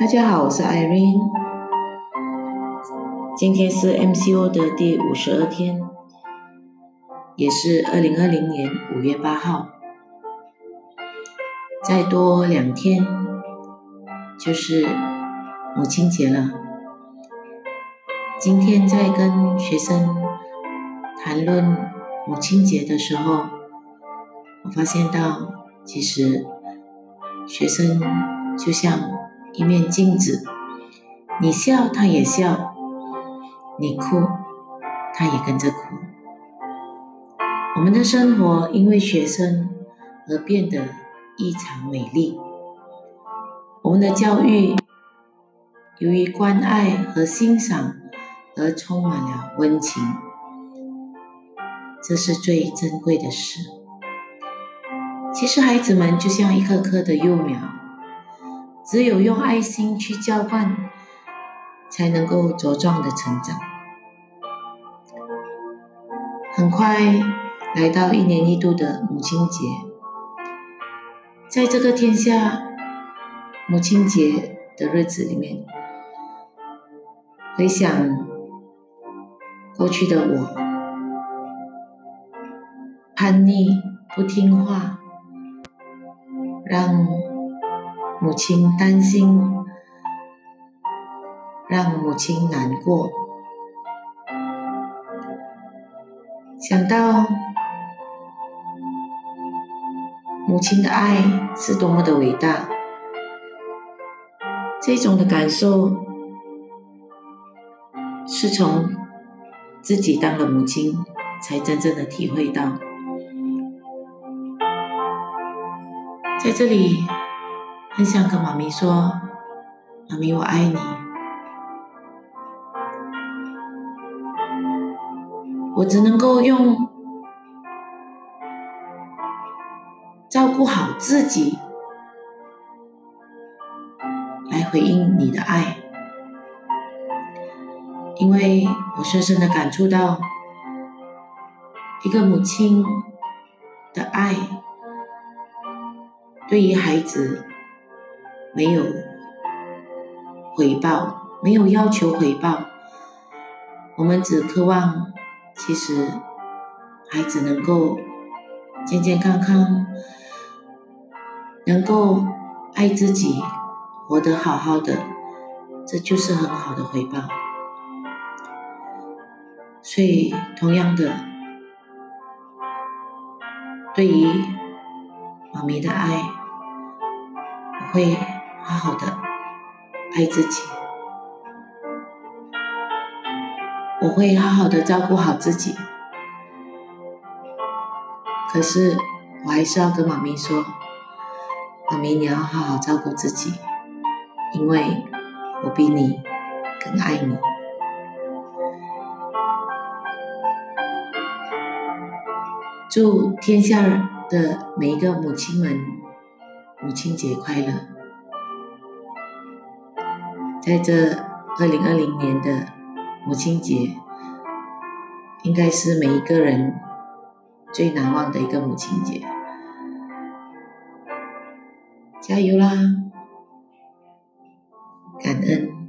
大家好，我是 Irene。今天是 MCO 的第五十二天，也是二零二零年五月八号。再多两天就是母亲节了。今天在跟学生谈论母亲节的时候，我发现到，其实学生就像一面镜子，你笑他也笑，你哭他也跟着哭。我们的生活因为学生而变得异常美丽，我们的教育由于关爱和欣赏而充满了温情，这是最珍贵的事。其实孩子们就像一棵棵的幼苗，只有用爱心去浇灌，才能够茁壮的成长。很快来到一年一度的母亲节，在这个天下母亲节的日子里面，回想过去的我，叛逆不听话，让母亲担心，让母亲难过。想到母亲的爱是多么的伟大，这种的感受是从自己当了母亲才真正的体会到。在这里，很想跟妈咪说：“妈咪，我爱你。”我只能够用照顾好自己来回应你的爱，因为我深深的感触到一个母亲的爱，对于孩子没有回报，没有要求回报，我们只渴望。其实，孩子能够健健康康，能够爱自己，活得好好的，这就是很好的回报。所以，同样的，对于妈咪的爱，我会好好的爱自己。我会好好的照顾好自己，可是我还是要跟妈咪说，妈咪你要好好照顾自己，因为我比你更爱你。祝天下的每一个母亲们母亲节快乐！在这二零二零年的。母亲节应该是每一个人最难忘的一个母亲节，加油啦！感恩。